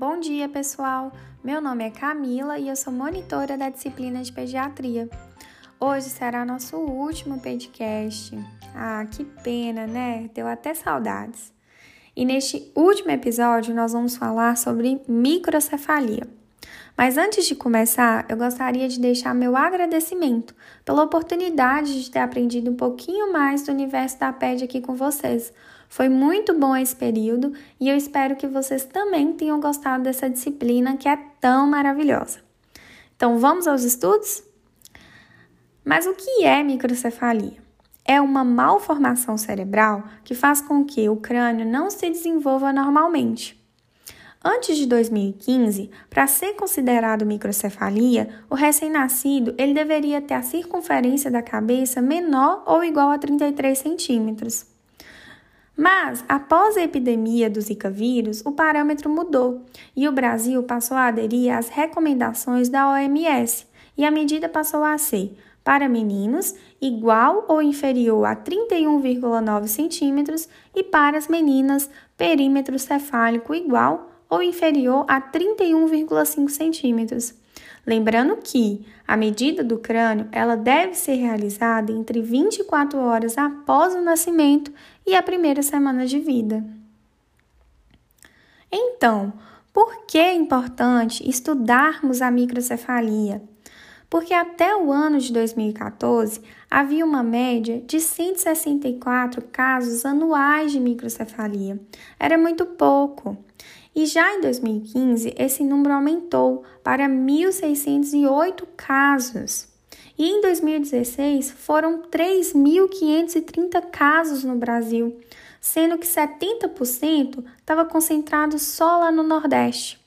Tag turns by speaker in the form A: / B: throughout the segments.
A: Bom dia, pessoal! Meu nome é Camila e eu sou monitora da disciplina de pediatria. Hoje será nosso último podcast. Ah, que pena, né? Deu até saudades. E neste último episódio nós vamos falar sobre microcefalia. Mas antes de começar, eu gostaria de deixar meu agradecimento pela oportunidade de ter aprendido um pouquinho mais do universo da PED aqui com vocês. Foi muito bom esse período e eu espero que vocês também tenham gostado dessa disciplina que é tão maravilhosa. Então, vamos aos estudos? Mas o que é microcefalia? É uma malformação cerebral que faz com que o crânio não se desenvolva normalmente. Antes de 2015, para ser considerado microcefalia, o recém-nascido ele deveria ter a circunferência da cabeça menor ou igual a 33 centímetros. Mas, após a epidemia do Zika vírus, o parâmetro mudou e o Brasil passou a aderir às recomendações da OMS e a medida passou a ser para meninos igual ou inferior a 31,9 centímetros e para as meninas perímetro cefálico igual ou inferior a 31,5 centímetros. Lembrando que a medida do crânio ela deve ser realizada entre 24 horas após o nascimento e a primeira semana de vida. Então, por que é importante estudarmos a microcefalia? Porque até o ano de 2014 havia uma média de 164 casos anuais de microcefalia. Era muito pouco. E já em 2015, esse número aumentou para 1.608 casos. E em 2016, foram 3.530 casos no Brasil, sendo que 70% estava concentrado só lá no Nordeste.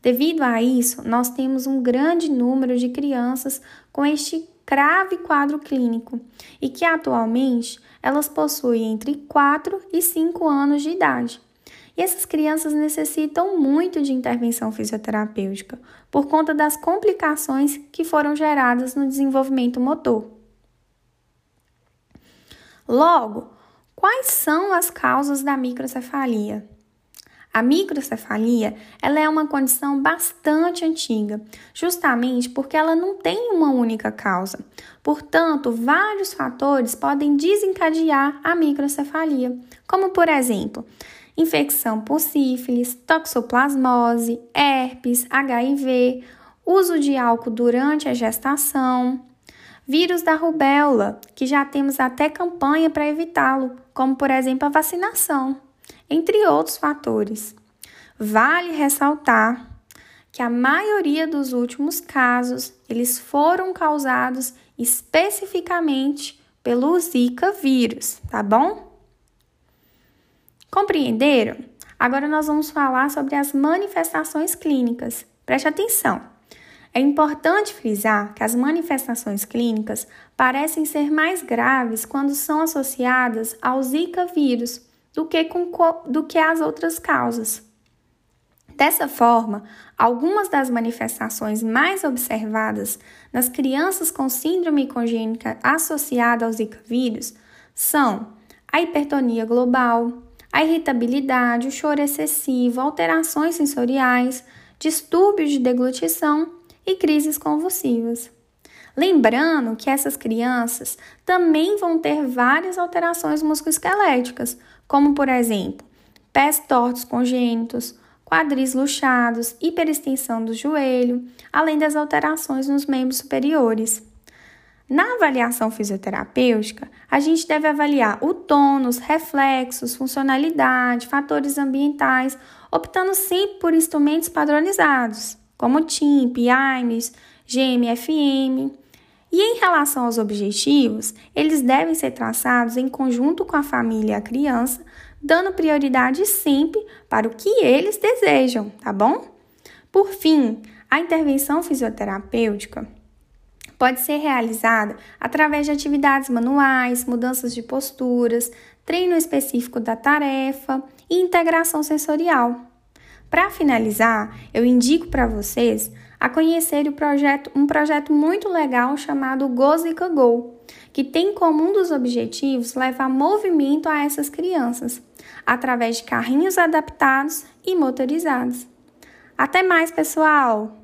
A: Devido a isso, nós temos um grande número de crianças com este grave quadro clínico e que atualmente elas possuem entre 4 e 5 anos de idade. E essas crianças necessitam muito de intervenção fisioterapêutica por conta das complicações que foram geradas no desenvolvimento motor. Logo, quais são as causas da microcefalia? A microcefalia ela é uma condição bastante antiga, justamente porque ela não tem uma única causa. Portanto, vários fatores podem desencadear a microcefalia, como por exemplo, infecção por sífilis, toxoplasmose, herpes, HIV, uso de álcool durante a gestação, vírus da rubéola, que já temos até campanha para evitá-lo, como por exemplo a vacinação, entre outros fatores. Vale ressaltar que a maioria dos últimos casos eles foram causados especificamente pelo Zika vírus, tá bom? Compreenderam? Agora nós vamos falar sobre as manifestações clínicas. Preste atenção. É importante frisar que as manifestações clínicas parecem ser mais graves quando são associadas ao Zika vírus do que, com, do que as outras causas. Dessa forma, algumas das manifestações mais observadas nas crianças com síndrome congênita associada ao Zika vírus são a hipertonia global, a irritabilidade, o choro excessivo, alterações sensoriais, distúrbios de deglutição e crises convulsivas. Lembrando que essas crianças também vão ter várias alterações musculoesqueléticas, como por exemplo, pés tortos congênitos, quadris luxados, hiperextensão do joelho, além das alterações nos membros superiores. Na avaliação fisioterapêutica, a gente deve avaliar o tônus, reflexos, funcionalidade, fatores ambientais, optando sempre por instrumentos padronizados, como TIMP, AIMS, GMFM. E em relação aos objetivos, eles devem ser traçados em conjunto com a família e a criança, dando prioridade sempre para o que eles desejam, tá bom? Por fim, a intervenção fisioterapêutica pode ser realizada através de atividades manuais, mudanças de posturas, treino específico da tarefa e integração sensorial. Para finalizar, eu indico para vocês a conhecer projeto, um projeto muito legal chamado Gozica Go, que tem como um dos objetivos levar movimento a essas crianças, através de carrinhos adaptados e motorizados. Até mais, pessoal!